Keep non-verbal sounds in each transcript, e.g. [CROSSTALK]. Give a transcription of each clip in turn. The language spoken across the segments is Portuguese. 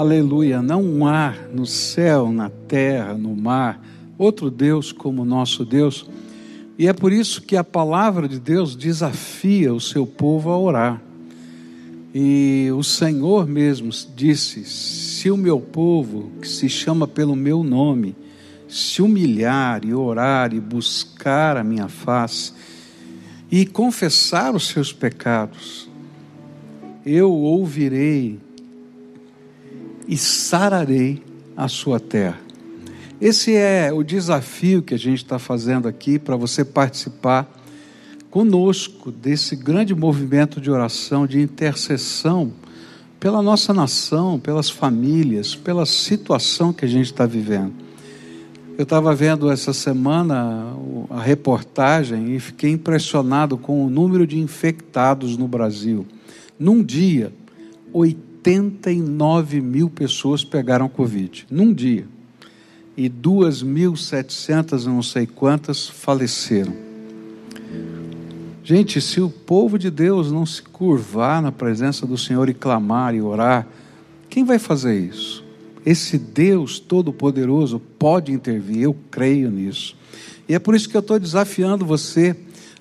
Aleluia. Não há no céu, na terra, no mar, outro Deus como nosso Deus. E é por isso que a palavra de Deus desafia o seu povo a orar. E o Senhor mesmo disse: Se o meu povo, que se chama pelo meu nome, se humilhar e orar e buscar a minha face e confessar os seus pecados, eu ouvirei e sararei a sua terra. Esse é o desafio que a gente está fazendo aqui para você participar conosco desse grande movimento de oração, de intercessão pela nossa nação, pelas famílias, pela situação que a gente está vivendo. Eu estava vendo essa semana a reportagem e fiquei impressionado com o número de infectados no Brasil. Num dia, 89 mil pessoas pegaram Covid. Num dia. E 2.700, não sei quantas, faleceram. Gente, se o povo de Deus não se curvar na presença do Senhor e clamar e orar, quem vai fazer isso? Esse Deus Todo-Poderoso pode intervir, eu creio nisso. E é por isso que eu estou desafiando você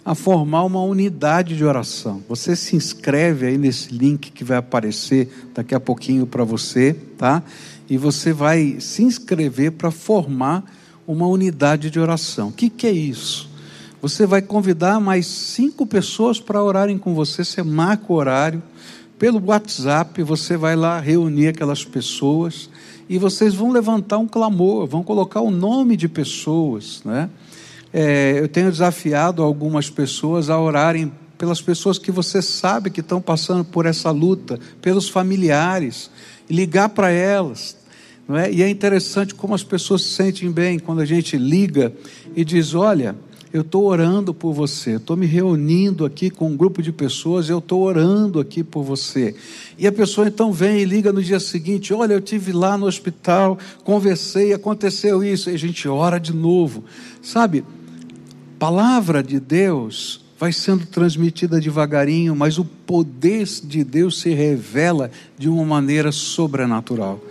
a formar uma unidade de oração. Você se inscreve aí nesse link que vai aparecer daqui a pouquinho para você, tá? E você vai se inscrever para formar uma unidade de oração. O que, que é isso? Você vai convidar mais cinco pessoas para orarem com você. Você marca o horário pelo WhatsApp. Você vai lá reunir aquelas pessoas e vocês vão levantar um clamor, vão colocar o nome de pessoas. Né? É, eu tenho desafiado algumas pessoas a orarem pelas pessoas que você sabe que estão passando por essa luta, pelos familiares, ligar para elas. Não é? E é interessante como as pessoas se sentem bem quando a gente liga e diz: Olha, eu estou orando por você, estou me reunindo aqui com um grupo de pessoas, eu estou orando aqui por você. E a pessoa então vem e liga no dia seguinte: Olha, eu tive lá no hospital, conversei, aconteceu isso, e a gente ora de novo. Sabe, palavra de Deus vai sendo transmitida devagarinho, mas o poder de Deus se revela de uma maneira sobrenatural.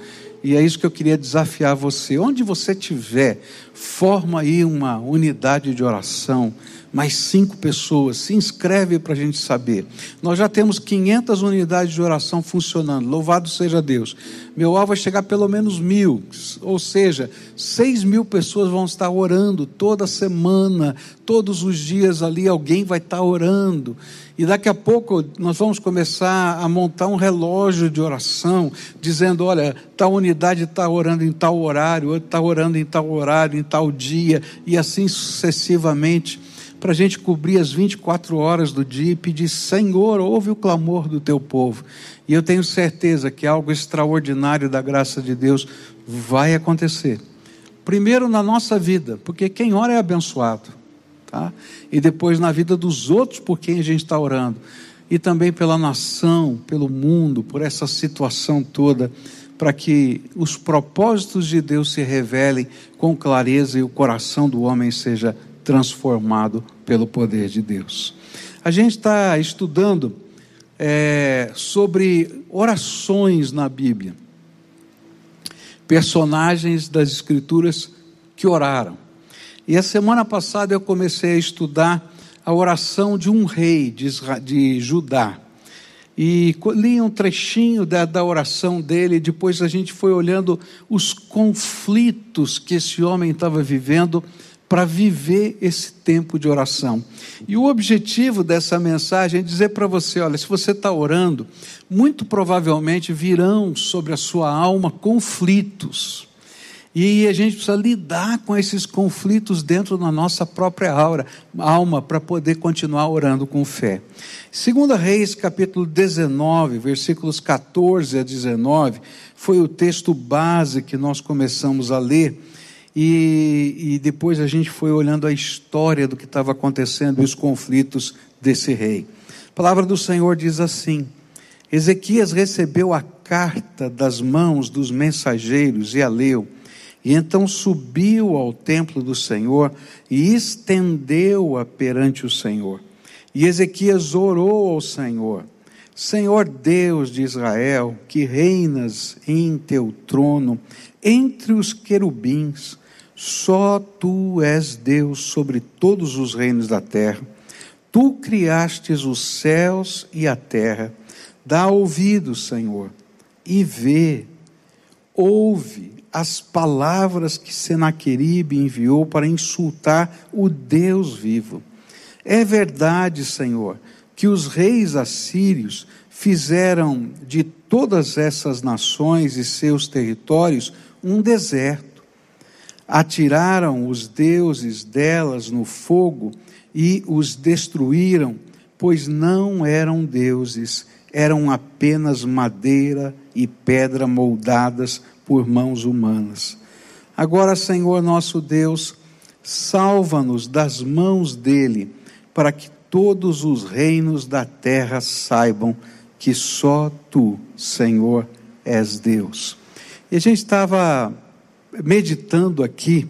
E é isso que eu queria desafiar você. Onde você estiver, forma aí uma unidade de oração mais cinco pessoas, se inscreve para a gente saber. Nós já temos 500 unidades de oração funcionando, louvado seja Deus. Meu alvo é chegar pelo menos mil, ou seja, seis mil pessoas vão estar orando toda semana, todos os dias ali alguém vai estar orando. E daqui a pouco nós vamos começar a montar um relógio de oração, dizendo: olha, tal unidade está orando em tal horário, outra está orando em tal horário, em tal dia, e assim sucessivamente para a gente cobrir as 24 horas do dia e pedir: Senhor, ouve o clamor do teu povo. E eu tenho certeza que algo extraordinário da graça de Deus vai acontecer. Primeiro na nossa vida, porque quem ora é abençoado, tá? E depois na vida dos outros por quem a gente está orando. E também pela nação, pelo mundo, por essa situação toda, para que os propósitos de Deus se revelem com clareza e o coração do homem seja transformado pelo poder de Deus. A gente está estudando é, sobre orações na Bíblia, personagens das Escrituras que oraram. E a semana passada eu comecei a estudar a oração de um rei de, de Judá. E li um trechinho da, da oração dele, depois a gente foi olhando os conflitos que esse homem estava vivendo para viver esse tempo de oração. E o objetivo dessa mensagem é dizer para você: olha, se você está orando, muito provavelmente virão sobre a sua alma conflitos. E a gente precisa lidar com esses conflitos dentro da nossa própria aura, alma para poder continuar orando com fé. Segunda Reis, capítulo 19, versículos 14 a 19, foi o texto base que nós começamos a ler. E, e depois a gente foi olhando a história do que estava acontecendo e os conflitos desse rei. A palavra do Senhor diz assim: Ezequias recebeu a carta das mãos dos mensageiros e a leu. E então subiu ao templo do Senhor e estendeu-a perante o Senhor. E Ezequias orou ao Senhor: Senhor Deus de Israel, que reinas em teu trono entre os querubins, só tu és Deus sobre todos os reinos da terra. Tu criastes os céus e a terra. Dá ouvidos, Senhor, e vê, ouve as palavras que Senaqueribe enviou para insultar o Deus vivo. É verdade, Senhor, que os reis assírios fizeram de todas essas nações e seus territórios um deserto atiraram os deuses delas no fogo e os destruíram, pois não eram deuses, eram apenas madeira e pedra moldadas por mãos humanas. Agora, Senhor nosso Deus, salva-nos das mãos dele, para que todos os reinos da terra saibam que só tu, Senhor, és Deus. E a gente estava meditando aqui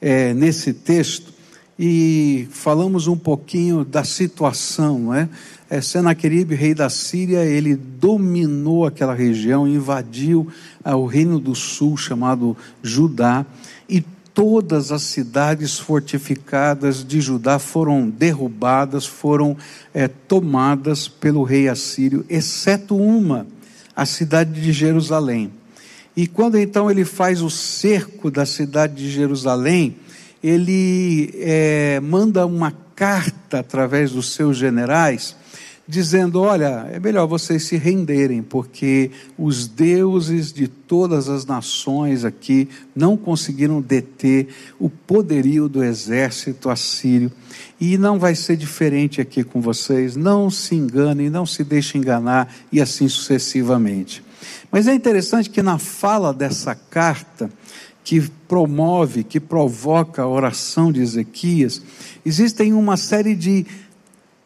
é, nesse texto e falamos um pouquinho da situação, não é? é Senaqueribe, rei da Síria, ele dominou aquela região, invadiu ah, o reino do sul chamado Judá e todas as cidades fortificadas de Judá foram derrubadas, foram é, tomadas pelo rei assírio, exceto uma, a cidade de Jerusalém. E quando então ele faz o cerco da cidade de Jerusalém, ele é, manda uma carta através dos seus generais, dizendo: Olha, é melhor vocês se renderem, porque os deuses de todas as nações aqui não conseguiram deter o poderio do exército assírio. E não vai ser diferente aqui com vocês. Não se enganem, não se deixem enganar, e assim sucessivamente. Mas é interessante que na fala dessa carta, que promove, que provoca a oração de Ezequias, existem uma série de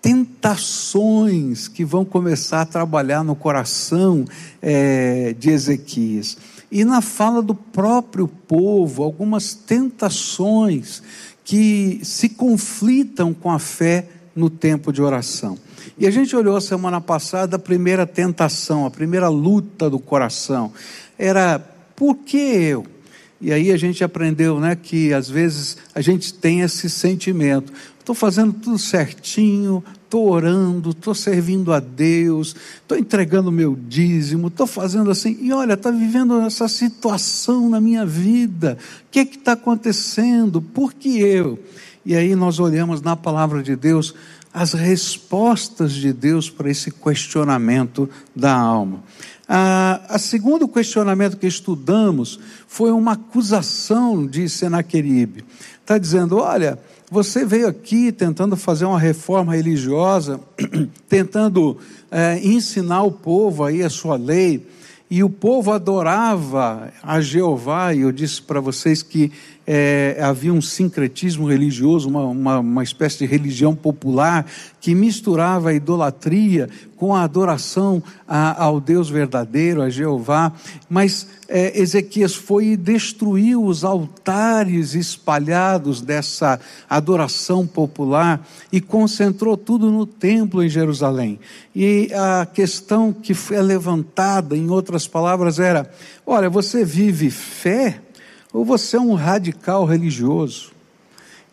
tentações que vão começar a trabalhar no coração é, de Ezequias. E na fala do próprio povo, algumas tentações que se conflitam com a fé no tempo de oração. E a gente olhou semana passada a primeira tentação, a primeira luta do coração. Era por que eu? E aí a gente aprendeu né, que às vezes a gente tem esse sentimento. Estou fazendo tudo certinho, estou orando, estou servindo a Deus, estou entregando meu dízimo, estou fazendo assim, e olha, está vivendo essa situação na minha vida. O que está acontecendo? Por que eu? E aí nós olhamos na palavra de Deus as respostas de Deus para esse questionamento da alma. A, a segundo questionamento que estudamos foi uma acusação de Senaqueribe. Está dizendo: olha, você veio aqui tentando fazer uma reforma religiosa, [CLEARS THROAT] tentando é, ensinar o povo aí a sua lei, e o povo adorava a Jeová, e eu disse para vocês que é, havia um sincretismo religioso, uma, uma, uma, espécie de religião popular que misturava a idolatria com a adoração a, ao Deus verdadeiro, a Jeová. Mas é, Ezequias foi e destruiu os altares espalhados dessa adoração popular e concentrou tudo no templo em Jerusalém. E a questão que foi levantada, em outras palavras, era: olha, você vive fé? Ou você é um radical religioso.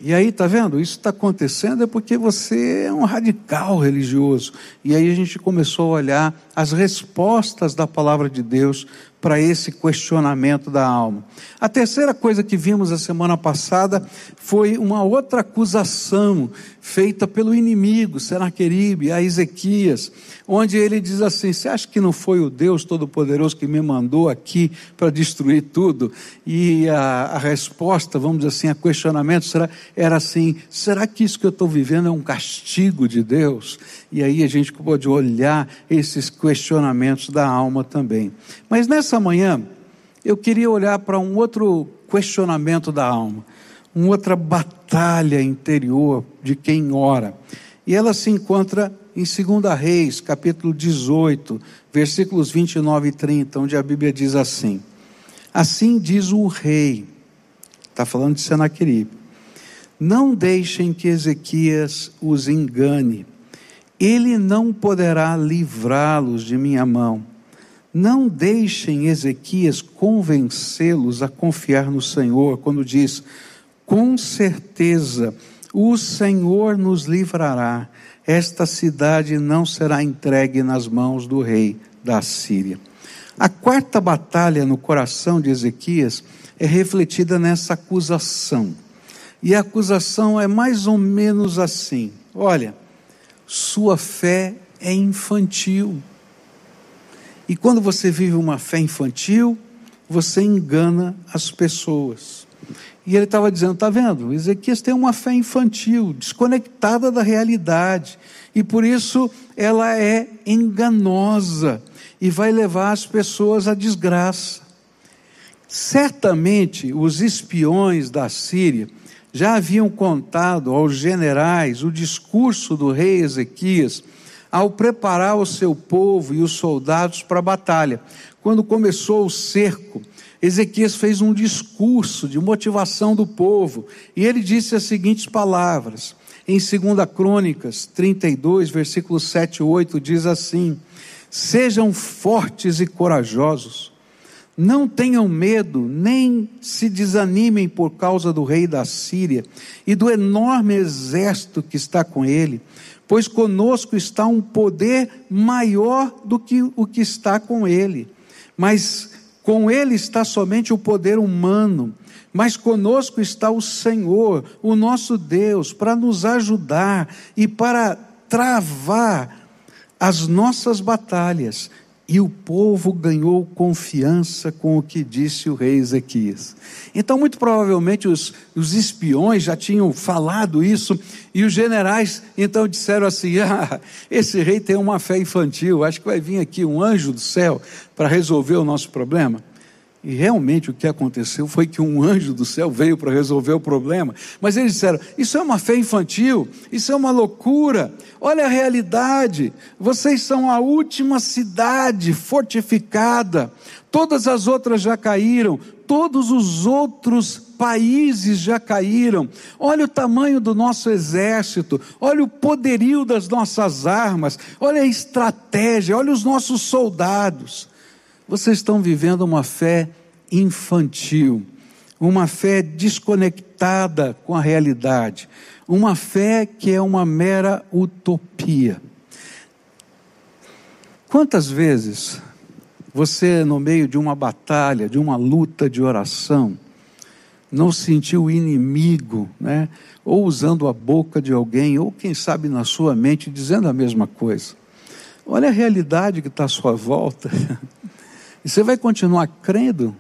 E aí, tá vendo? Isso está acontecendo é porque você é um radical religioso. E aí a gente começou a olhar as respostas da palavra de Deus para esse questionamento da alma. A terceira coisa que vimos a semana passada foi uma outra acusação feita pelo inimigo, Senaqueribe, a Ezequias, onde ele diz assim: Você acha que não foi o Deus Todo-Poderoso que me mandou aqui para destruir tudo? E a, a, resposta, vamos dizer assim, a questionamento será, era assim: será que isso que eu estou vivendo é um castigo de Deus? E aí a gente pode olhar esses questionamentos da alma também. Mas nessa manhã, eu queria olhar para um outro questionamento da alma, uma outra batalha interior de quem ora. E ela se encontra em 2 Reis, capítulo 18, versículos 29 e 30, onde a Bíblia diz assim: Assim diz o rei, está falando de Senaqueribe, não deixem que Ezequias os engane ele não poderá livrá-los de minha mão. Não deixem Ezequias convencê-los a confiar no Senhor, quando diz: com certeza o Senhor nos livrará, esta cidade não será entregue nas mãos do rei da Síria. A quarta batalha no coração de Ezequias é refletida nessa acusação. E a acusação é mais ou menos assim: olha, sua fé é infantil. E quando você vive uma fé infantil, você engana as pessoas. E ele estava dizendo: está vendo? Ezequias tem uma fé infantil, desconectada da realidade. E por isso ela é enganosa e vai levar as pessoas à desgraça. Certamente os espiões da Síria já haviam contado aos generais o discurso do rei Ezequias ao preparar o seu povo e os soldados para a batalha. Quando começou o cerco, Ezequias fez um discurso de motivação do povo e ele disse as seguintes palavras. Em 2 Crônicas 32, versículos 7 e 8, diz assim: Sejam fortes e corajosos, não tenham medo, nem se desanimem por causa do rei da Síria e do enorme exército que está com ele, pois conosco está um poder maior do que o que está com ele. Mas com ele está somente o poder humano, mas conosco está o Senhor, o nosso Deus, para nos ajudar e para travar as nossas batalhas e o povo ganhou confiança com o que disse o rei Ezequias. Então, muito provavelmente, os, os espiões já tinham falado isso, e os generais então disseram assim: [LAUGHS] ah, esse rei tem uma fé infantil, acho que vai vir aqui um anjo do céu para resolver o nosso problema. E realmente o que aconteceu foi que um anjo do céu veio para resolver o problema. Mas eles disseram: Isso é uma fé infantil, isso é uma loucura. Olha a realidade. Vocês são a última cidade fortificada. Todas as outras já caíram, todos os outros países já caíram. Olha o tamanho do nosso exército, olha o poderio das nossas armas, olha a estratégia, olha os nossos soldados. Vocês estão vivendo uma fé infantil, uma fé desconectada com a realidade, uma fé que é uma mera utopia. Quantas vezes você, no meio de uma batalha, de uma luta de oração, não sentiu o inimigo, né? ou usando a boca de alguém, ou quem sabe na sua mente, dizendo a mesma coisa? Olha a realidade que está à sua volta. [LAUGHS] E você vai continuar crendo,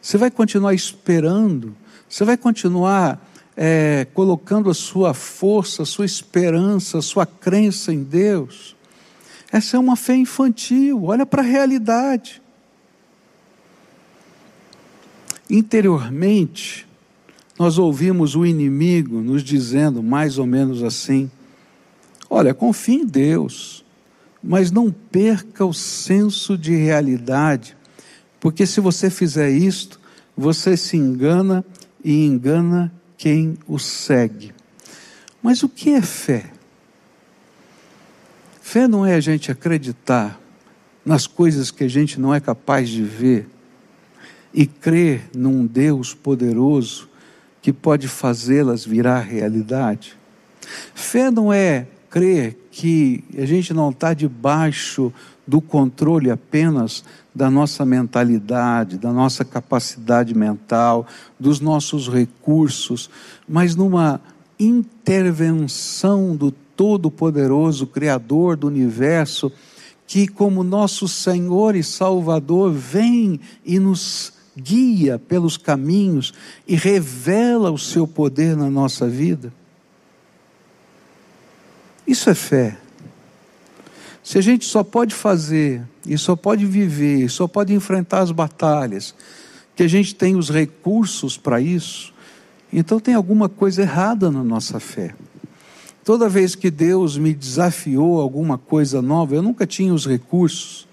você vai continuar esperando, você vai continuar é, colocando a sua força, a sua esperança, a sua crença em Deus. Essa é uma fé infantil, olha para a realidade. Interiormente, nós ouvimos o inimigo nos dizendo mais ou menos assim: olha, confie em Deus, mas não perca o senso de realidade, porque se você fizer isto, você se engana e engana quem o segue. Mas o que é fé? Fé não é a gente acreditar nas coisas que a gente não é capaz de ver e crer num Deus poderoso que pode fazê-las virar realidade. Fé não é crer que a gente não está debaixo do controle apenas da nossa mentalidade, da nossa capacidade mental, dos nossos recursos, mas numa intervenção do Todo-Poderoso, Criador do universo, que, como nosso Senhor e Salvador, vem e nos guia pelos caminhos e revela o seu poder na nossa vida. Isso é fé. Se a gente só pode fazer, e só pode viver, só pode enfrentar as batalhas, que a gente tem os recursos para isso, então tem alguma coisa errada na nossa fé. Toda vez que Deus me desafiou alguma coisa nova, eu nunca tinha os recursos.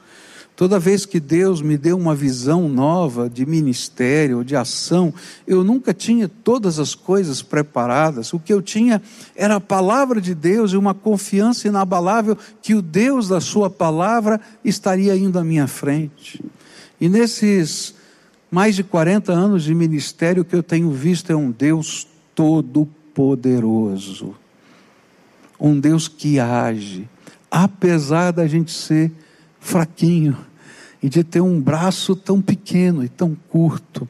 Toda vez que Deus me deu uma visão nova de ministério, de ação, eu nunca tinha todas as coisas preparadas. O que eu tinha era a palavra de Deus e uma confiança inabalável que o Deus da Sua palavra estaria indo à minha frente. E nesses mais de 40 anos de ministério, o que eu tenho visto é um Deus todo-poderoso. Um Deus que age, apesar da gente ser fraquinho e de ter um braço tão pequeno e tão curto.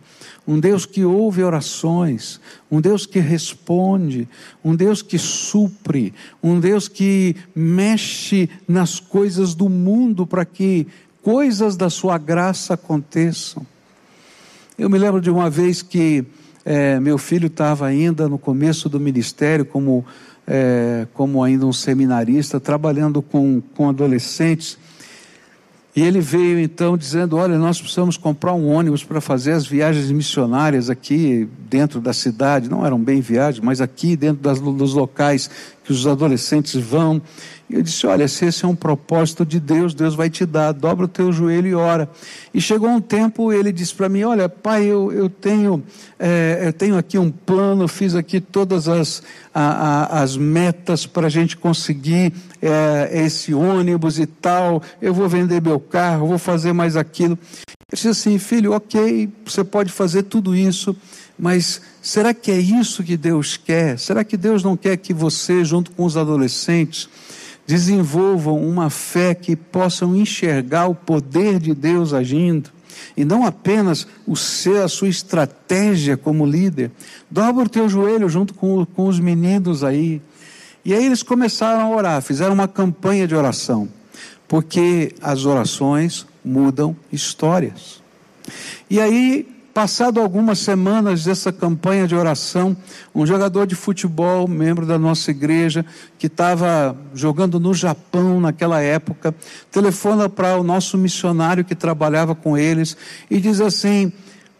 Um Deus que ouve orações, um Deus que responde, um Deus que supre, um Deus que mexe nas coisas do mundo para que coisas da sua graça aconteçam. Eu me lembro de uma vez que é, meu filho estava ainda no começo do ministério, como, é, como ainda um seminarista, trabalhando com, com adolescentes. E ele veio então dizendo: Olha, nós precisamos comprar um ônibus para fazer as viagens missionárias aqui dentro da cidade. Não eram bem viagens, mas aqui dentro das, dos locais que os adolescentes vão. E eu disse: Olha, se esse é um propósito de Deus, Deus vai te dar, dobra o teu joelho e ora. E chegou um tempo, ele disse para mim: Olha, pai, eu, eu, tenho, é, eu tenho aqui um plano, fiz aqui todas as, a, a, as metas para a gente conseguir é, esse ônibus e tal. Eu vou vender meu carro, vou fazer mais aquilo. Eu disse assim: Filho, ok, você pode fazer tudo isso mas será que é isso que Deus quer? Será que Deus não quer que você, junto com os adolescentes, desenvolvam uma fé que possam enxergar o poder de Deus agindo e não apenas o ser a sua estratégia como líder. Dobra o teu joelho junto com, com os meninos aí. E aí eles começaram a orar, fizeram uma campanha de oração, porque as orações mudam histórias. E aí Passado algumas semanas dessa campanha de oração, um jogador de futebol, membro da nossa igreja, que estava jogando no Japão naquela época, telefona para o nosso missionário que trabalhava com eles e diz assim: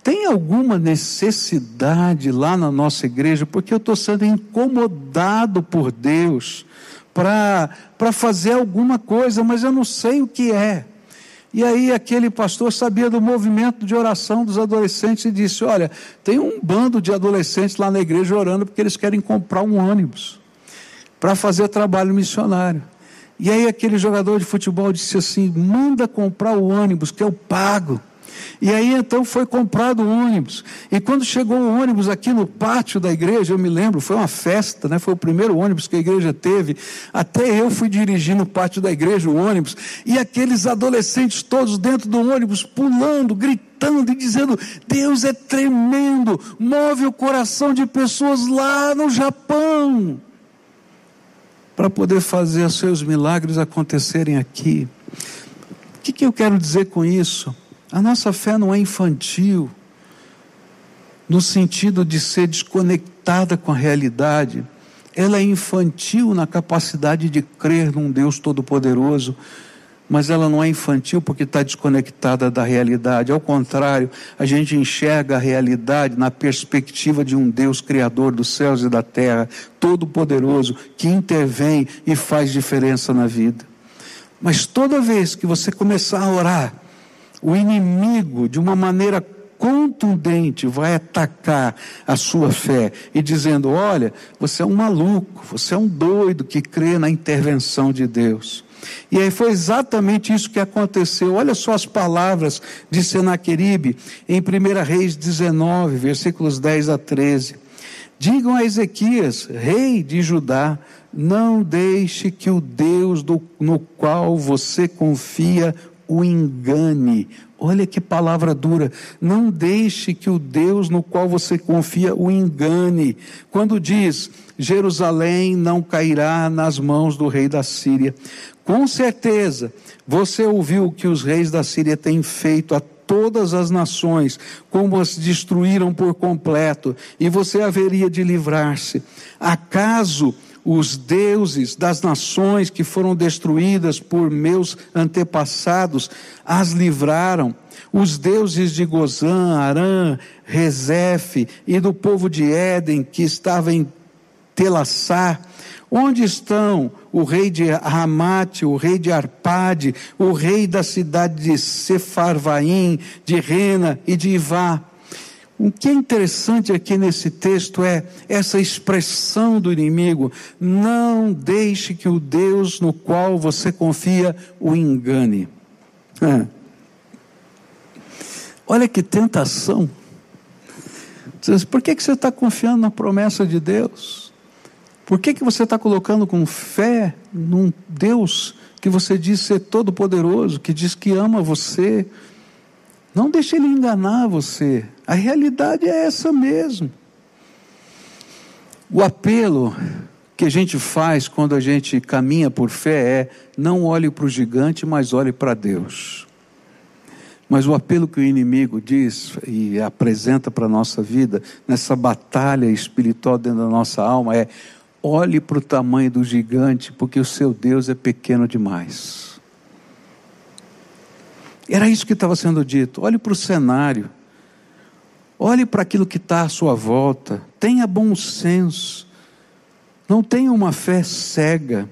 tem alguma necessidade lá na nossa igreja? Porque eu estou sendo incomodado por Deus para fazer alguma coisa, mas eu não sei o que é. E aí aquele pastor sabia do movimento de oração dos adolescentes e disse: Olha, tem um bando de adolescentes lá na igreja orando porque eles querem comprar um ônibus para fazer trabalho missionário. E aí aquele jogador de futebol disse assim: manda comprar o ônibus que eu pago. E aí então foi comprado o ônibus. E quando chegou o ônibus aqui no pátio da igreja, eu me lembro, foi uma festa, né? Foi o primeiro ônibus que a igreja teve. Até eu fui dirigir no pátio da igreja o ônibus. E aqueles adolescentes todos dentro do ônibus, pulando, gritando e dizendo: Deus é tremendo, move o coração de pessoas lá no Japão para poder fazer os seus milagres acontecerem aqui. O que, que eu quero dizer com isso? A nossa fé não é infantil, no sentido de ser desconectada com a realidade. Ela é infantil na capacidade de crer num Deus Todo-Poderoso, mas ela não é infantil porque está desconectada da realidade. Ao contrário, a gente enxerga a realidade na perspectiva de um Deus Criador dos céus e da terra, Todo-Poderoso, que intervém e faz diferença na vida. Mas toda vez que você começar a orar, o inimigo, de uma maneira contundente, vai atacar a sua fé e dizendo: olha, você é um maluco, você é um doido que crê na intervenção de Deus. E aí foi exatamente isso que aconteceu. Olha só as palavras de Senaqueribe em 1 Reis 19, versículos 10 a 13. Digam a Ezequias, rei de Judá, não deixe que o Deus do, no qual você confia o engane. Olha que palavra dura. Não deixe que o Deus no qual você confia o engane. Quando diz: Jerusalém não cairá nas mãos do rei da Síria. Com certeza, você ouviu o que os reis da Síria têm feito a todas as nações, como as destruíram por completo, e você haveria de livrar-se. Acaso os deuses das nações que foram destruídas por meus antepassados as livraram. Os deuses de Gozã, Arã, Rezefe e do povo de Éden que estava em Telassar, Onde estão o rei de Ramate, o rei de Arpade, o rei da cidade de Sefarvaim, de Rena e de Ivá? O que é interessante aqui nesse texto é essa expressão do inimigo: não deixe que o Deus no qual você confia o engane. É. Olha que tentação. Por que, que você está confiando na promessa de Deus? Por que, que você está colocando com fé num Deus que você diz ser todo-poderoso, que diz que ama você? Não deixe ele enganar você. A realidade é essa mesmo. O apelo que a gente faz quando a gente caminha por fé é: não olhe para o gigante, mas olhe para Deus. Mas o apelo que o inimigo diz e apresenta para a nossa vida, nessa batalha espiritual dentro da nossa alma, é: olhe para o tamanho do gigante, porque o seu Deus é pequeno demais. Era isso que estava sendo dito. Olhe para o cenário, olhe para aquilo que está à sua volta, tenha bom senso, não tenha uma fé cega.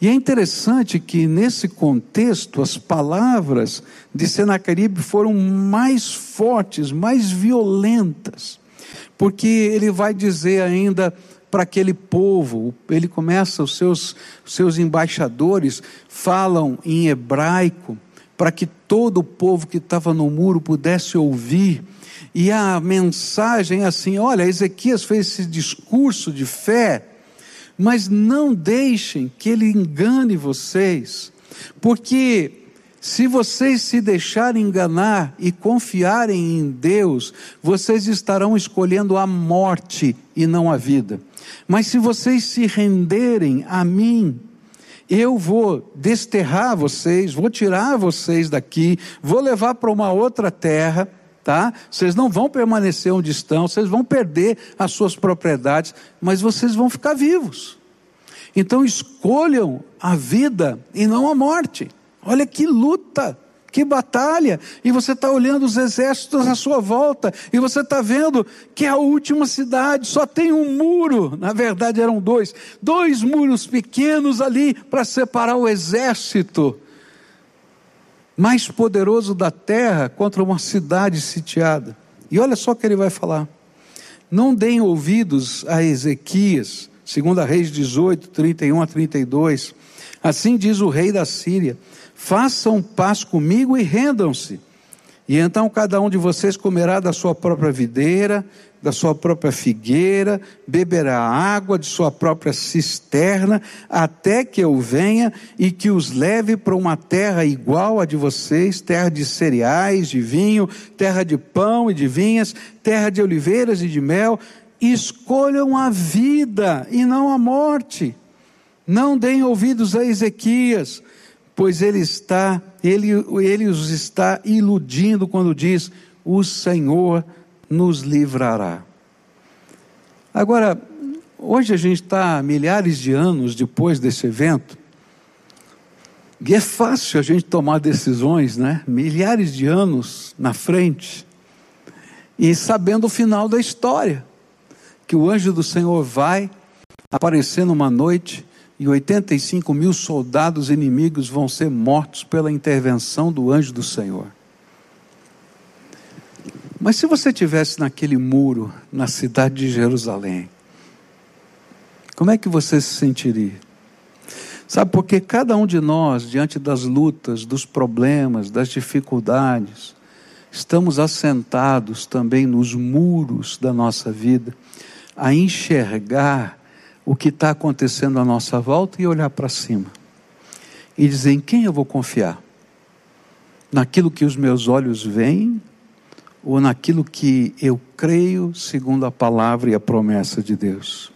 E é interessante que nesse contexto as palavras de Senaqueribe foram mais fortes, mais violentas, porque ele vai dizer ainda para aquele povo, ele começa, os seus, seus embaixadores falam em hebraico, para que todo o povo que estava no muro pudesse ouvir. E a mensagem é assim: olha, Ezequias fez esse discurso de fé, mas não deixem que ele engane vocês, porque se vocês se deixarem enganar e confiarem em Deus, vocês estarão escolhendo a morte e não a vida. Mas se vocês se renderem a mim, eu vou desterrar vocês, vou tirar vocês daqui, vou levar para uma outra terra tá? Vocês não vão permanecer onde estão, vocês vão perder as suas propriedades, mas vocês vão ficar vivos. Então escolham a vida e não a morte. Olha que luta, que batalha. E você está olhando os exércitos à sua volta, e você está vendo que é a última cidade só tem um muro. Na verdade eram dois, dois muros pequenos ali para separar o exército mais poderoso da terra contra uma cidade sitiada. E olha só o que ele vai falar. Não deem ouvidos a Ezequias, segundo a Reis 18, 31 a 32. Assim diz o rei da Síria: façam paz comigo e rendam-se. E então cada um de vocês comerá da sua própria videira, da sua própria figueira, beberá água de sua própria cisterna, até que eu venha e que os leve para uma terra igual à de vocês, terra de cereais, de vinho, terra de pão e de vinhas, terra de oliveiras e de mel. Escolham a vida e não a morte. Não deem ouvidos a Ezequias, pois ele está, ele, ele os está iludindo quando diz: o Senhor nos livrará. Agora, hoje a gente está milhares de anos depois desse evento, e é fácil a gente tomar decisões, né? Milhares de anos na frente, e sabendo o final da história, que o anjo do Senhor vai aparecer numa noite e 85 mil soldados inimigos vão ser mortos pela intervenção do anjo do Senhor. Mas se você tivesse naquele muro, na cidade de Jerusalém, como é que você se sentiria? Sabe, porque cada um de nós, diante das lutas, dos problemas, das dificuldades, estamos assentados também nos muros da nossa vida, a enxergar o que está acontecendo à nossa volta e olhar para cima. E dizer: em quem eu vou confiar? Naquilo que os meus olhos veem ou naquilo que eu creio segundo a palavra e a promessa de Deus.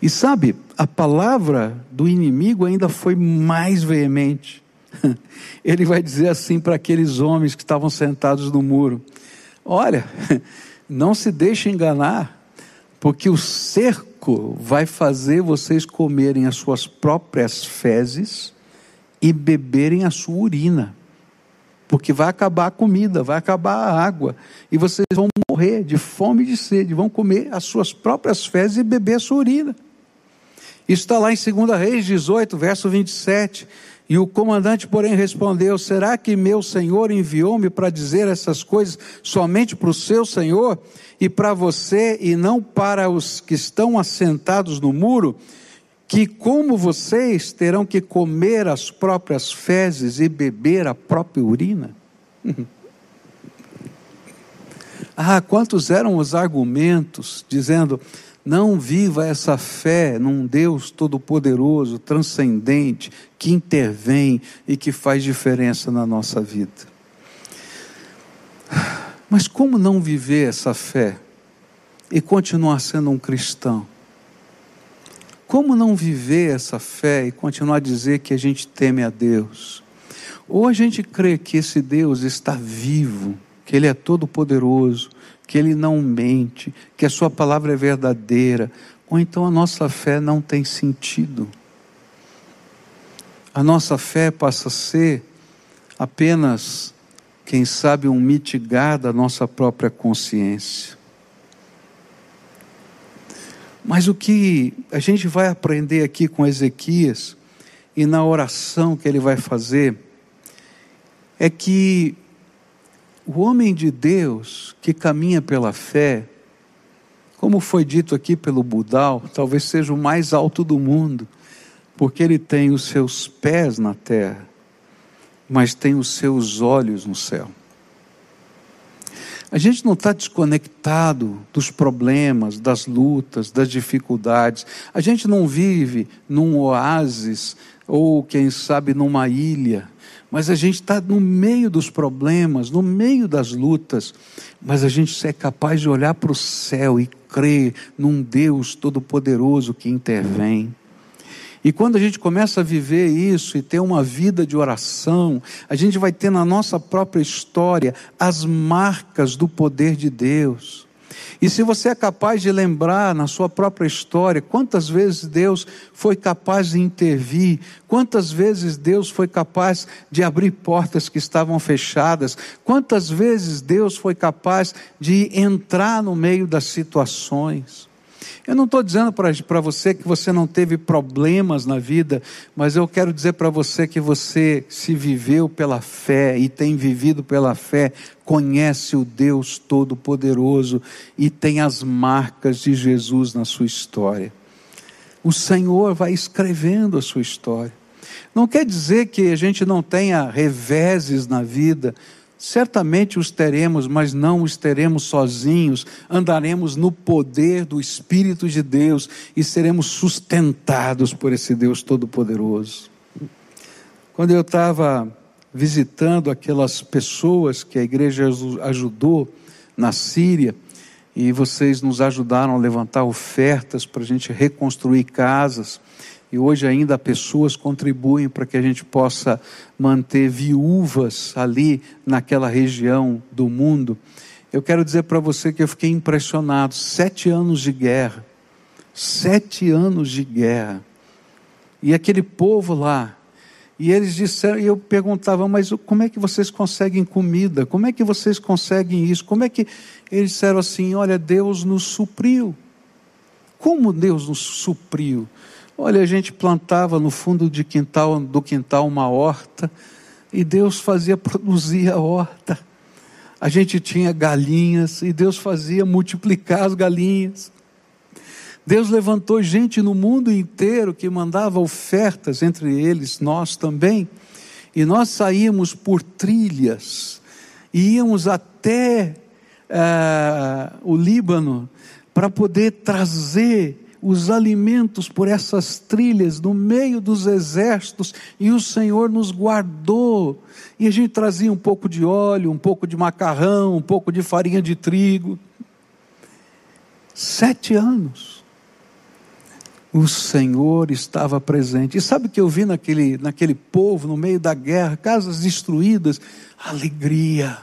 E sabe, a palavra do inimigo ainda foi mais veemente. [LAUGHS] Ele vai dizer assim para aqueles homens que estavam sentados no muro: Olha, [LAUGHS] não se deixe enganar, porque o cerco vai fazer vocês comerem as suas próprias fezes e beberem a sua urina porque vai acabar a comida, vai acabar a água, e vocês vão morrer de fome e de sede, vão comer as suas próprias fezes e beber a sua urina. Isso está lá em 2 Reis 18, verso 27. E o comandante, porém, respondeu: Será que meu senhor enviou-me para dizer essas coisas somente para o seu senhor e para você, e não para os que estão assentados no muro? Que, como vocês, terão que comer as próprias fezes e beber a própria urina? [LAUGHS] ah, quantos eram os argumentos dizendo: não viva essa fé num Deus todo-poderoso, transcendente, que intervém e que faz diferença na nossa vida. Mas como não viver essa fé e continuar sendo um cristão? Como não viver essa fé e continuar a dizer que a gente teme a Deus? Ou a gente crê que esse Deus está vivo, que Ele é todo-poderoso, que Ele não mente, que a Sua palavra é verdadeira, ou então a nossa fé não tem sentido. A nossa fé passa a ser apenas, quem sabe, um mitigar da nossa própria consciência. Mas o que a gente vai aprender aqui com Ezequias e na oração que ele vai fazer é que o homem de Deus que caminha pela fé, como foi dito aqui pelo Budal, talvez seja o mais alto do mundo, porque ele tem os seus pés na terra, mas tem os seus olhos no céu. A gente não está desconectado dos problemas, das lutas, das dificuldades. A gente não vive num oásis ou, quem sabe, numa ilha mas a gente está no meio dos problemas, no meio das lutas, mas a gente é capaz de olhar para o céu e crer num Deus todo-poderoso que intervém. E quando a gente começa a viver isso e ter uma vida de oração, a gente vai ter na nossa própria história as marcas do poder de Deus. E se você é capaz de lembrar na sua própria história quantas vezes Deus foi capaz de intervir, quantas vezes Deus foi capaz de abrir portas que estavam fechadas, quantas vezes Deus foi capaz de entrar no meio das situações. Eu não estou dizendo para você que você não teve problemas na vida, mas eu quero dizer para você que você se viveu pela fé e tem vivido pela fé, conhece o Deus Todo-Poderoso e tem as marcas de Jesus na sua história. O Senhor vai escrevendo a sua história. Não quer dizer que a gente não tenha reveses na vida, Certamente os teremos, mas não os teremos sozinhos. Andaremos no poder do Espírito de Deus e seremos sustentados por esse Deus Todo-Poderoso. Quando eu estava visitando aquelas pessoas que a igreja ajudou na Síria, e vocês nos ajudaram a levantar ofertas para a gente reconstruir casas, e hoje ainda pessoas contribuem para que a gente possa manter viúvas ali naquela região do mundo. Eu quero dizer para você que eu fiquei impressionado. Sete anos de guerra. Sete anos de guerra. E aquele povo lá. E eles disseram, e eu perguntava, mas como é que vocês conseguem comida? Como é que vocês conseguem isso? Como é que. Eles disseram assim: olha, Deus nos supriu. Como Deus nos supriu? Olha, a gente plantava no fundo de quintal, do quintal uma horta e Deus fazia produzir a horta. A gente tinha galinhas e Deus fazia multiplicar as galinhas. Deus levantou gente no mundo inteiro que mandava ofertas, entre eles nós também, e nós saímos por trilhas e íamos até uh, o Líbano para poder trazer os alimentos por essas trilhas no meio dos exércitos e o Senhor nos guardou. E a gente trazia um pouco de óleo, um pouco de macarrão, um pouco de farinha de trigo. Sete anos. O Senhor estava presente. E sabe o que eu vi naquele, naquele povo, no meio da guerra, casas destruídas? Alegria.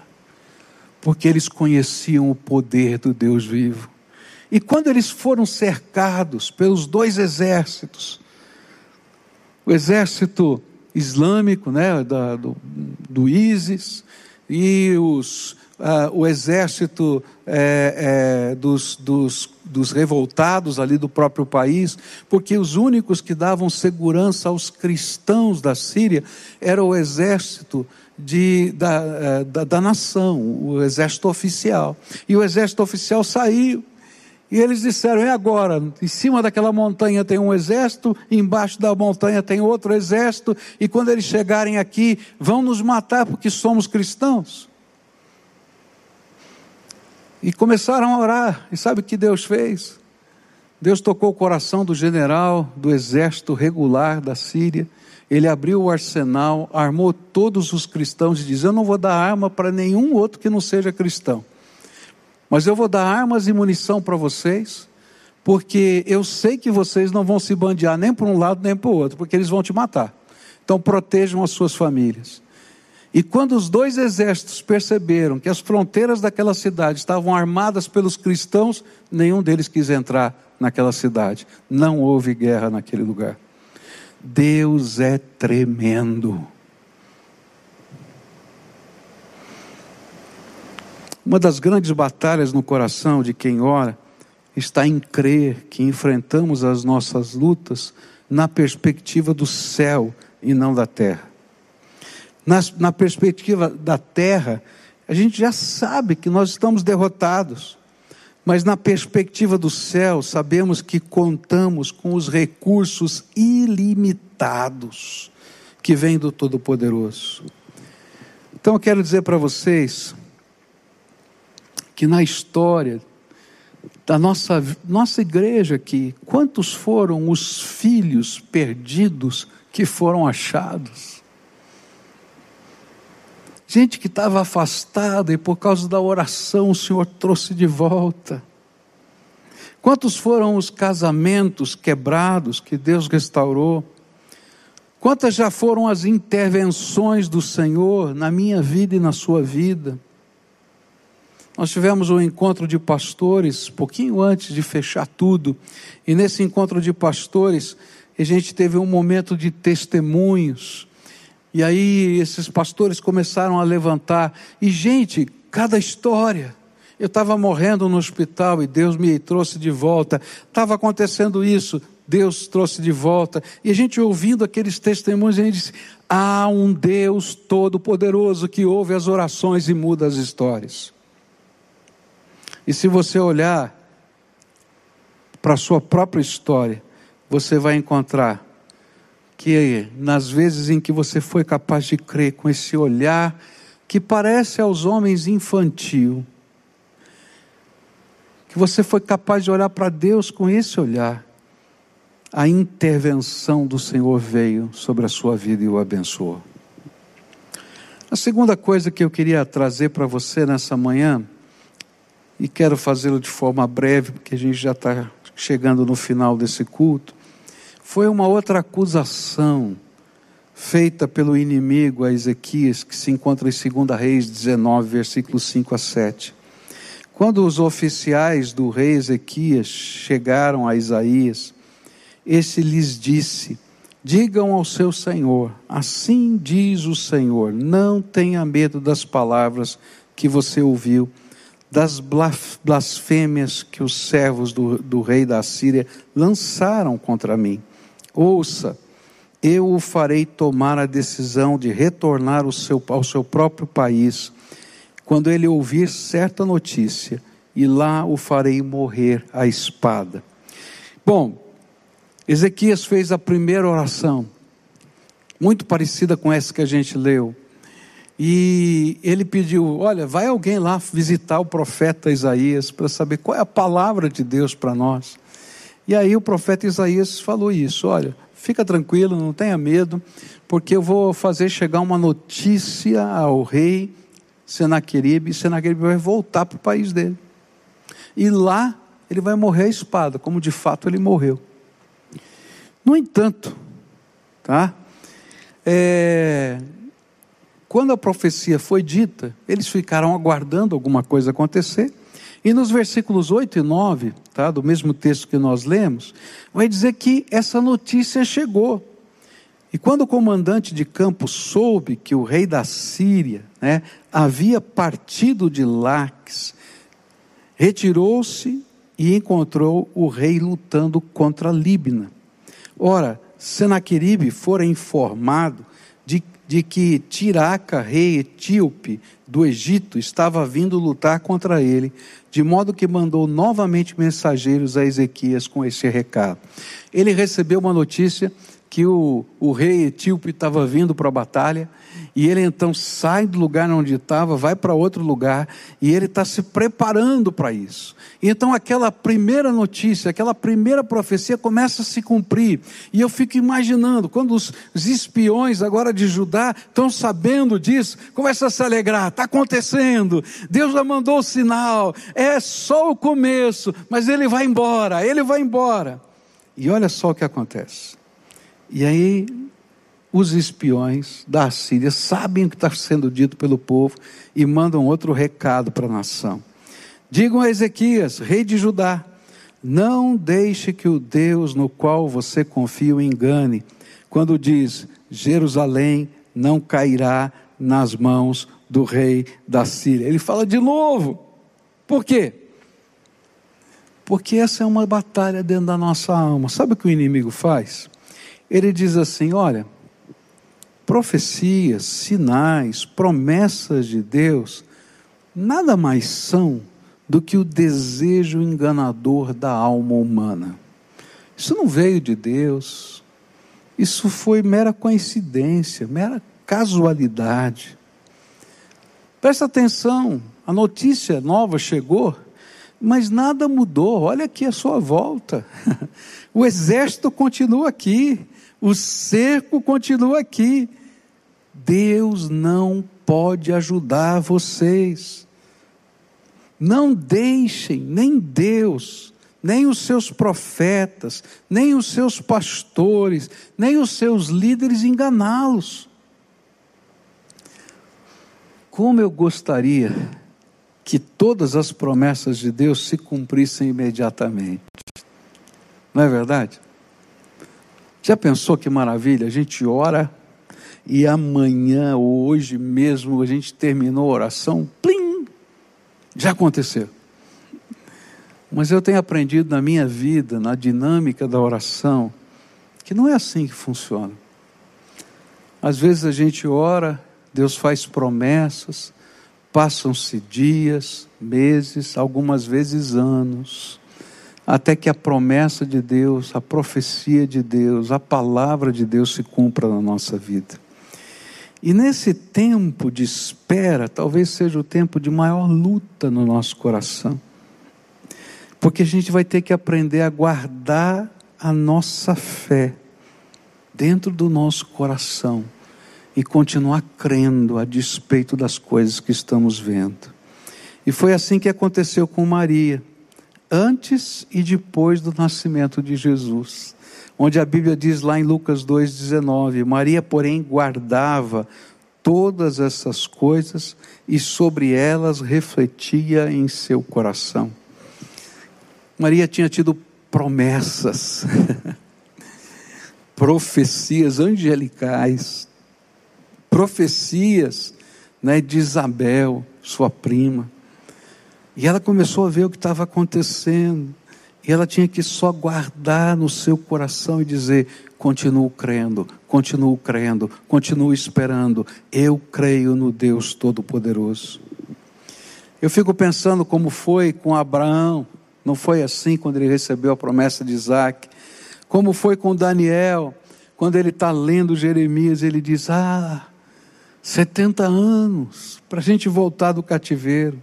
Porque eles conheciam o poder do Deus vivo. E quando eles foram cercados pelos dois exércitos, o exército islâmico, né, da, do, do ISIS, e os, uh, o exército é, é, dos, dos, dos revoltados ali do próprio país, porque os únicos que davam segurança aos cristãos da Síria era o exército de, da, é, da, da nação, o exército oficial. E o exército oficial saiu. E eles disseram: e agora? Em cima daquela montanha tem um exército, embaixo da montanha tem outro exército, e quando eles chegarem aqui, vão nos matar porque somos cristãos. E começaram a orar. E sabe o que Deus fez? Deus tocou o coração do general do exército regular da Síria. Ele abriu o arsenal, armou todos os cristãos e diz: Eu não vou dar arma para nenhum outro que não seja cristão. Mas eu vou dar armas e munição para vocês, porque eu sei que vocês não vão se bandear nem para um lado nem para o outro, porque eles vão te matar. Então protejam as suas famílias. E quando os dois exércitos perceberam que as fronteiras daquela cidade estavam armadas pelos cristãos, nenhum deles quis entrar naquela cidade. Não houve guerra naquele lugar. Deus é tremendo. Uma das grandes batalhas no coração de quem ora está em crer que enfrentamos as nossas lutas na perspectiva do céu e não da terra. Na, na perspectiva da terra, a gente já sabe que nós estamos derrotados. Mas na perspectiva do céu, sabemos que contamos com os recursos ilimitados que vêm do Todo-Poderoso. Então eu quero dizer para vocês que na história da nossa, nossa igreja aqui, quantos foram os filhos perdidos que foram achados? Gente que estava afastada e por causa da oração o Senhor trouxe de volta. Quantos foram os casamentos quebrados que Deus restaurou? Quantas já foram as intervenções do Senhor na minha vida e na sua vida? Nós tivemos um encontro de pastores, pouquinho antes de fechar tudo, e nesse encontro de pastores, a gente teve um momento de testemunhos. E aí esses pastores começaram a levantar. E, gente, cada história. Eu estava morrendo no hospital e Deus me trouxe de volta. Estava acontecendo isso, Deus trouxe de volta. E a gente ouvindo aqueles testemunhos, a gente disse: há um Deus todo-poderoso que ouve as orações e muda as histórias. E se você olhar para a sua própria história, você vai encontrar que nas vezes em que você foi capaz de crer com esse olhar que parece aos homens infantil, que você foi capaz de olhar para Deus com esse olhar, a intervenção do Senhor veio sobre a sua vida e o abençoou. A segunda coisa que eu queria trazer para você nessa manhã, e quero fazê-lo de forma breve, porque a gente já está chegando no final desse culto, foi uma outra acusação feita pelo inimigo a Ezequias, que se encontra em 2 Reis 19, versículos 5 a 7. Quando os oficiais do rei Ezequias chegaram a Isaías, esse lhes disse: Digam ao seu senhor, assim diz o Senhor, não tenha medo das palavras que você ouviu, das blasfêmias que os servos do, do rei da Síria lançaram contra mim. Ouça, eu o farei tomar a decisão de retornar ao seu, ao seu próprio país, quando ele ouvir certa notícia, e lá o farei morrer à espada. Bom, Ezequias fez a primeira oração, muito parecida com essa que a gente leu. E ele pediu: Olha, vai alguém lá visitar o profeta Isaías para saber qual é a palavra de Deus para nós. E aí o profeta Isaías falou isso: olha, fica tranquilo, não tenha medo, porque eu vou fazer chegar uma notícia ao rei Senaqueribe, e Senaqueribe vai voltar para o país dele. E lá ele vai morrer à espada, como de fato ele morreu. No entanto, tá? É, quando a profecia foi dita, eles ficaram aguardando alguma coisa acontecer. E nos versículos 8 e 9, tá, do mesmo texto que nós lemos, vai dizer que essa notícia chegou. E quando o comandante de campo soube que o rei da Síria né, havia partido de Laques, retirou-se e encontrou o rei lutando contra Líbina. Ora, Senaqueribe fora informado de, que Tiraca, rei etíope do Egito, estava vindo lutar contra ele, de modo que mandou novamente mensageiros a Ezequias com esse recado. Ele recebeu uma notícia que o, o rei etíope estava vindo para a batalha, e ele então sai do lugar onde estava, vai para outro lugar, e ele está se preparando para isso. Então aquela primeira notícia, aquela primeira profecia começa a se cumprir. E eu fico imaginando, quando os, os espiões agora de Judá estão sabendo disso, começa a se alegrar, está acontecendo, Deus já mandou o sinal, é só o começo, mas ele vai embora, ele vai embora. E olha só o que acontece. E aí, os espiões da Síria sabem o que está sendo dito pelo povo e mandam outro recado para a nação. Digam a Ezequias, rei de Judá: não deixe que o Deus no qual você confia o engane, quando diz: Jerusalém não cairá nas mãos do rei da Síria. Ele fala de novo. Por quê? Porque essa é uma batalha dentro da nossa alma. Sabe o que o inimigo faz? ele diz assim: olha, profecias, sinais, promessas de Deus, nada mais são do que o desejo enganador da alma humana. Isso não veio de Deus, isso foi mera coincidência, mera casualidade. Presta atenção, a notícia nova chegou, mas nada mudou. Olha aqui a sua volta. [LAUGHS] O exército continua aqui. O cerco continua aqui. Deus não pode ajudar vocês. Não deixem nem Deus, nem os seus profetas, nem os seus pastores, nem os seus líderes enganá-los. Como eu gostaria que todas as promessas de Deus se cumprissem imediatamente. Não é verdade? Já pensou que maravilha? A gente ora e amanhã, ou hoje mesmo, a gente terminou a oração, plim, já aconteceu. Mas eu tenho aprendido na minha vida, na dinâmica da oração, que não é assim que funciona. Às vezes a gente ora, Deus faz promessas, passam-se dias, meses, algumas vezes anos até que a promessa de Deus, a profecia de Deus, a palavra de Deus se cumpra na nossa vida. E nesse tempo de espera, talvez seja o tempo de maior luta no nosso coração, porque a gente vai ter que aprender a guardar a nossa fé dentro do nosso coração e continuar crendo a despeito das coisas que estamos vendo. E foi assim que aconteceu com Maria antes e depois do nascimento de Jesus. Onde a Bíblia diz lá em Lucas 2,19: Maria, porém, guardava todas essas coisas e sobre elas refletia em seu coração. Maria tinha tido promessas, [LAUGHS] profecias angelicais, profecias né, de Isabel, sua prima. E ela começou a ver o que estava acontecendo. E ela tinha que só guardar no seu coração e dizer: continuo crendo, continuo crendo, continuo esperando. Eu creio no Deus Todo-Poderoso. Eu fico pensando como foi com Abraão. Não foi assim quando ele recebeu a promessa de Isaac. Como foi com Daniel, quando ele está lendo Jeremias, ele diz: Ah, 70 anos para a gente voltar do cativeiro.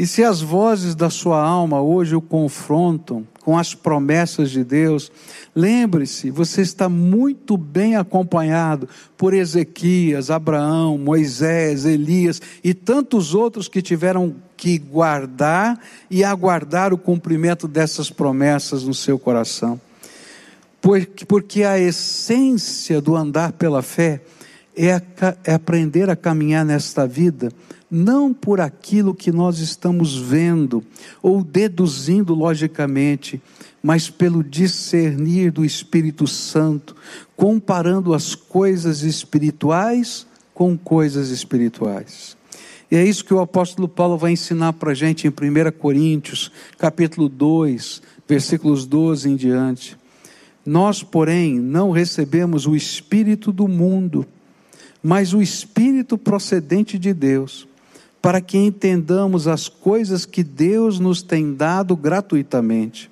E se as vozes da sua alma hoje o confrontam com as promessas de Deus, lembre-se, você está muito bem acompanhado por Ezequias, Abraão, Moisés, Elias e tantos outros que tiveram que guardar e aguardar o cumprimento dessas promessas no seu coração. Porque a essência do andar pela fé é, é aprender a caminhar nesta vida não por aquilo que nós estamos vendo ou deduzindo logicamente, mas pelo discernir do Espírito Santo, comparando as coisas espirituais com coisas espirituais. E é isso que o apóstolo Paulo vai ensinar para a gente em 1 Coríntios, capítulo 2, versículos 12 em diante. Nós, porém, não recebemos o Espírito do mundo, mas o Espírito procedente de Deus, para que entendamos as coisas que Deus nos tem dado gratuitamente.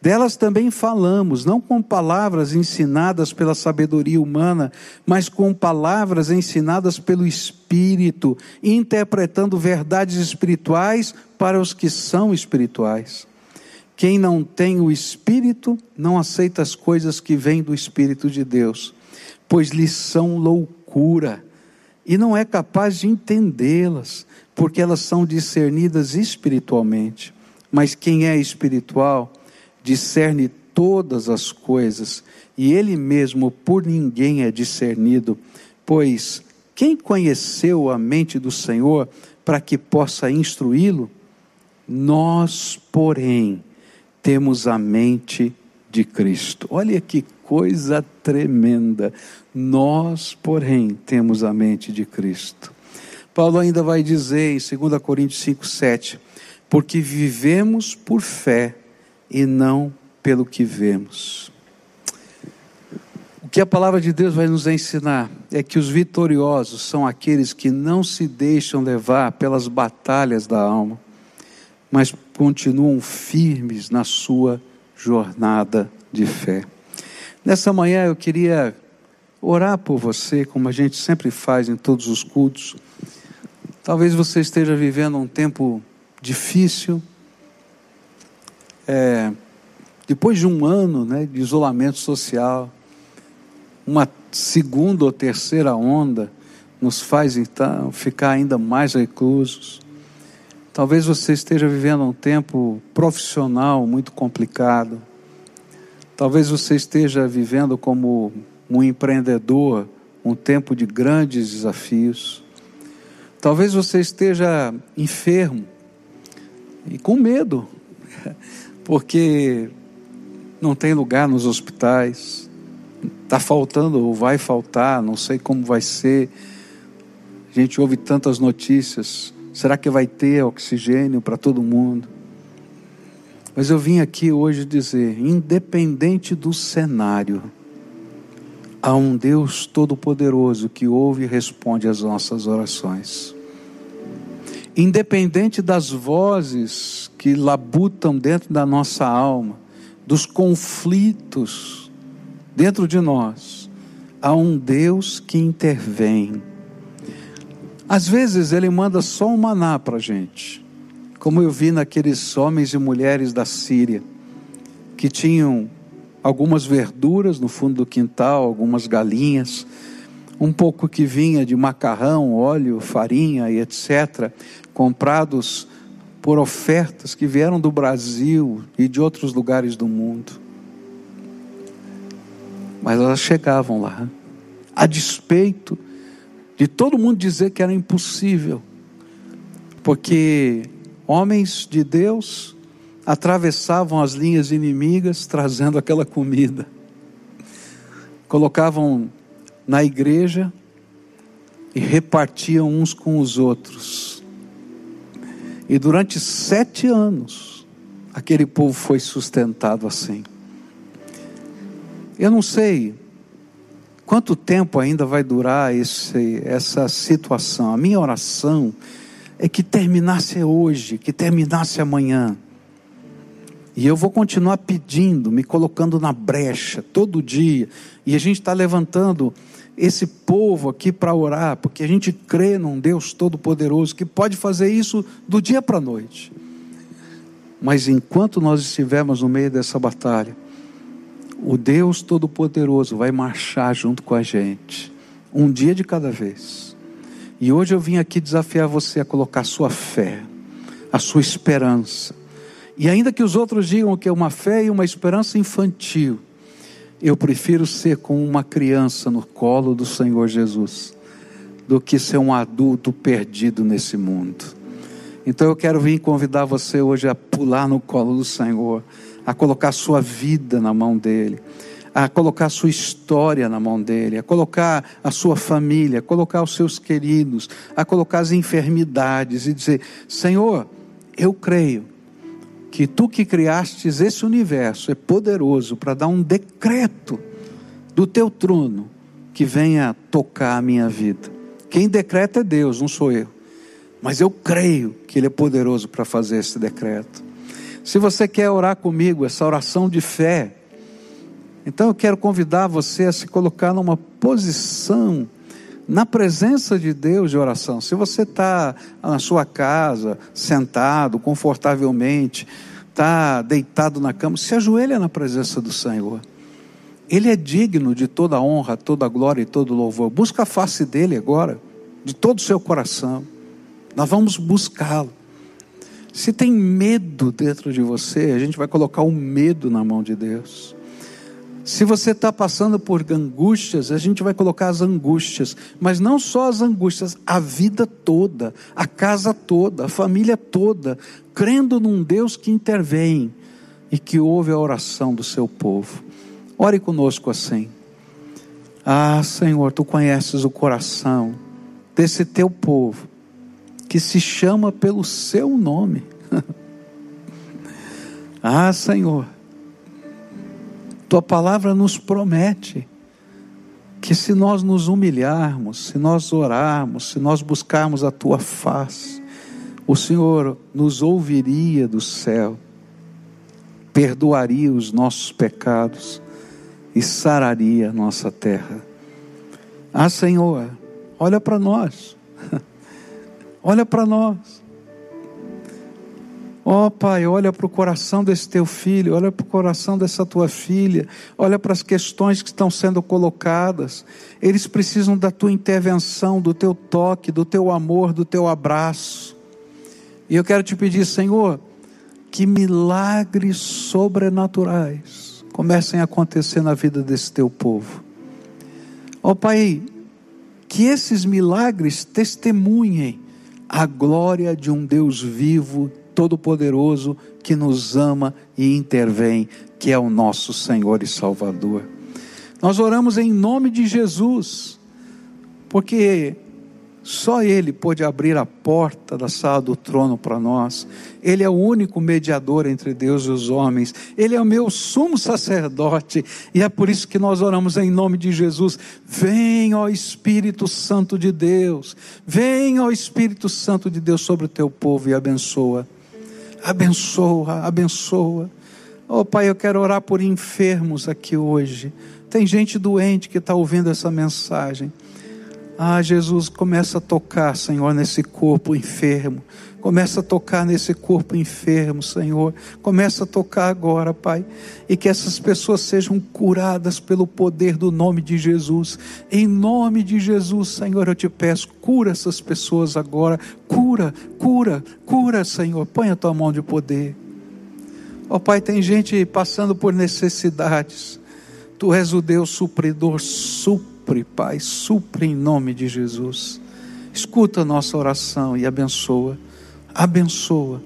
Delas também falamos, não com palavras ensinadas pela sabedoria humana, mas com palavras ensinadas pelo Espírito, interpretando verdades espirituais para os que são espirituais. Quem não tem o Espírito não aceita as coisas que vêm do Espírito de Deus, pois lhes são loucura e não é capaz de entendê-las, porque elas são discernidas espiritualmente. Mas quem é espiritual discerne todas as coisas, e ele mesmo por ninguém é discernido, pois quem conheceu a mente do Senhor para que possa instruí-lo? Nós, porém, temos a mente de Cristo. Olha que coisa tremenda. Nós, porém, temos a mente de Cristo. Paulo ainda vai dizer em 2 Coríntios 5, 7, porque vivemos por fé e não pelo que vemos. O que a palavra de Deus vai nos ensinar é que os vitoriosos são aqueles que não se deixam levar pelas batalhas da alma, mas continuam firmes na sua jornada de fé. Nessa manhã eu queria orar por você, como a gente sempre faz em todos os cultos. Talvez você esteja vivendo um tempo difícil, é, depois de um ano né, de isolamento social, uma segunda ou terceira onda nos faz então ficar ainda mais reclusos. Talvez você esteja vivendo um tempo profissional muito complicado. Talvez você esteja vivendo como um empreendedor um tempo de grandes desafios. Talvez você esteja enfermo e com medo, [LAUGHS] porque não tem lugar nos hospitais, está faltando ou vai faltar, não sei como vai ser. A gente ouve tantas notícias Será que vai ter oxigênio para todo mundo? Mas eu vim aqui hoje dizer: independente do cenário, há um Deus Todo-Poderoso que ouve e responde às nossas orações. Independente das vozes que labutam dentro da nossa alma, dos conflitos dentro de nós, há um Deus que intervém às vezes ele manda só um maná para a gente, como eu vi naqueles homens e mulheres da Síria, que tinham algumas verduras no fundo do quintal, algumas galinhas, um pouco que vinha de macarrão, óleo, farinha e etc., comprados por ofertas que vieram do Brasil e de outros lugares do mundo. Mas elas chegavam lá, a despeito de todo mundo dizer que era impossível, porque homens de Deus atravessavam as linhas inimigas trazendo aquela comida, colocavam na igreja e repartiam uns com os outros. E durante sete anos, aquele povo foi sustentado assim. Eu não sei Quanto tempo ainda vai durar esse, essa situação? A minha oração é que terminasse hoje, que terminasse amanhã. E eu vou continuar pedindo, me colocando na brecha todo dia. E a gente está levantando esse povo aqui para orar, porque a gente crê num Deus Todo-Poderoso que pode fazer isso do dia para a noite. Mas enquanto nós estivermos no meio dessa batalha, o Deus Todo-Poderoso vai marchar junto com a gente, um dia de cada vez. E hoje eu vim aqui desafiar você a colocar sua fé, a sua esperança. E ainda que os outros digam que é uma fé e uma esperança infantil, Eu prefiro ser como uma criança no colo do Senhor Jesus do que ser um adulto perdido nesse mundo. Então eu quero vir convidar você hoje a pular no colo do Senhor, a colocar sua vida na mão dele, a colocar sua história na mão dele, a colocar a sua família, a colocar os seus queridos, a colocar as enfermidades e dizer: Senhor, eu creio que tu que criastes esse universo é poderoso para dar um decreto do teu trono que venha tocar a minha vida. Quem decreta é Deus, não sou eu. Mas eu creio que Ele é poderoso para fazer esse decreto. Se você quer orar comigo, essa oração de fé, então eu quero convidar você a se colocar numa posição na presença de Deus de oração. Se você está na sua casa, sentado, confortavelmente, está deitado na cama, se ajoelha na presença do Senhor. Ele é digno de toda honra, toda glória e todo louvor. Busca a face dele agora, de todo o seu coração. Nós vamos buscá-lo. Se tem medo dentro de você, a gente vai colocar o medo na mão de Deus. Se você está passando por angústias, a gente vai colocar as angústias, mas não só as angústias, a vida toda, a casa toda, a família toda, crendo num Deus que intervém e que ouve a oração do seu povo. Ore conosco assim. Ah, Senhor, tu conheces o coração desse teu povo que se chama pelo seu nome. [LAUGHS] ah, Senhor tua palavra nos promete que se nós nos humilharmos, se nós orarmos, se nós buscarmos a tua face, o Senhor nos ouviria do céu, perdoaria os nossos pecados e sararia a nossa terra. Ah, Senhor, olha para nós, [LAUGHS] olha para nós. Ó oh, Pai, olha para o coração desse teu filho, olha para o coração dessa tua filha, olha para as questões que estão sendo colocadas. Eles precisam da tua intervenção, do teu toque, do teu amor, do teu abraço. E eu quero te pedir, Senhor, que milagres sobrenaturais comecem a acontecer na vida desse teu povo. Ó oh, Pai, que esses milagres testemunhem a glória de um Deus vivo, Todo-Poderoso que nos ama e intervém, que é o nosso Senhor e Salvador. Nós oramos em nome de Jesus, porque só Ele pode abrir a porta da sala do trono para nós. Ele é o único mediador entre Deus e os homens. Ele é o meu sumo sacerdote. E é por isso que nós oramos em nome de Jesus. Vem, ó Espírito Santo de Deus. Vem, ó Espírito Santo de Deus, sobre o teu povo e abençoa. Abençoa, abençoa. Oh Pai, eu quero orar por enfermos aqui hoje. Tem gente doente que está ouvindo essa mensagem. Ah, Jesus, começa a tocar, Senhor, nesse corpo enfermo. Começa a tocar nesse corpo enfermo, Senhor. Começa a tocar agora, Pai. E que essas pessoas sejam curadas pelo poder do nome de Jesus. Em nome de Jesus, Senhor, eu te peço, cura essas pessoas agora. Cura, cura, cura, Senhor. Põe a tua mão de poder. Ó oh, Pai, tem gente passando por necessidades. Tu és o Deus supridor, supre, Pai, supre em nome de Jesus. Escuta a nossa oração e abençoa, abençoa,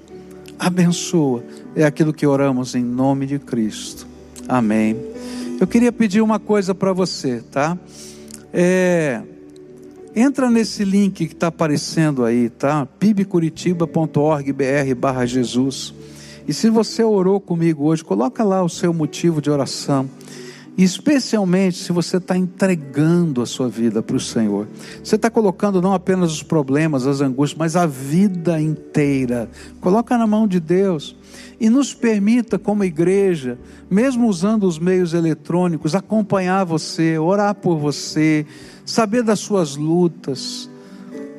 abençoa. É aquilo que oramos em nome de Cristo. Amém. Eu queria pedir uma coisa para você, tá? É, entra nesse link que está aparecendo aí, tá? pibcuritiba.org.br barra Jesus. E se você orou comigo hoje, coloca lá o seu motivo de oração especialmente se você está entregando a sua vida para o Senhor. Você está colocando não apenas os problemas, as angústias, mas a vida inteira. Coloca na mão de Deus. E nos permita, como igreja, mesmo usando os meios eletrônicos, acompanhar você, orar por você, saber das suas lutas,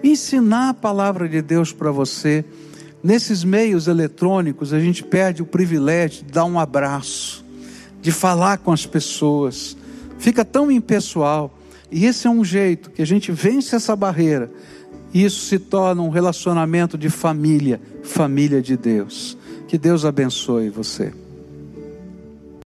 ensinar a palavra de Deus para você. Nesses meios eletrônicos, a gente perde o privilégio de dar um abraço de falar com as pessoas. Fica tão impessoal. E esse é um jeito que a gente vence essa barreira. E isso se torna um relacionamento de família, família de Deus. Que Deus abençoe você.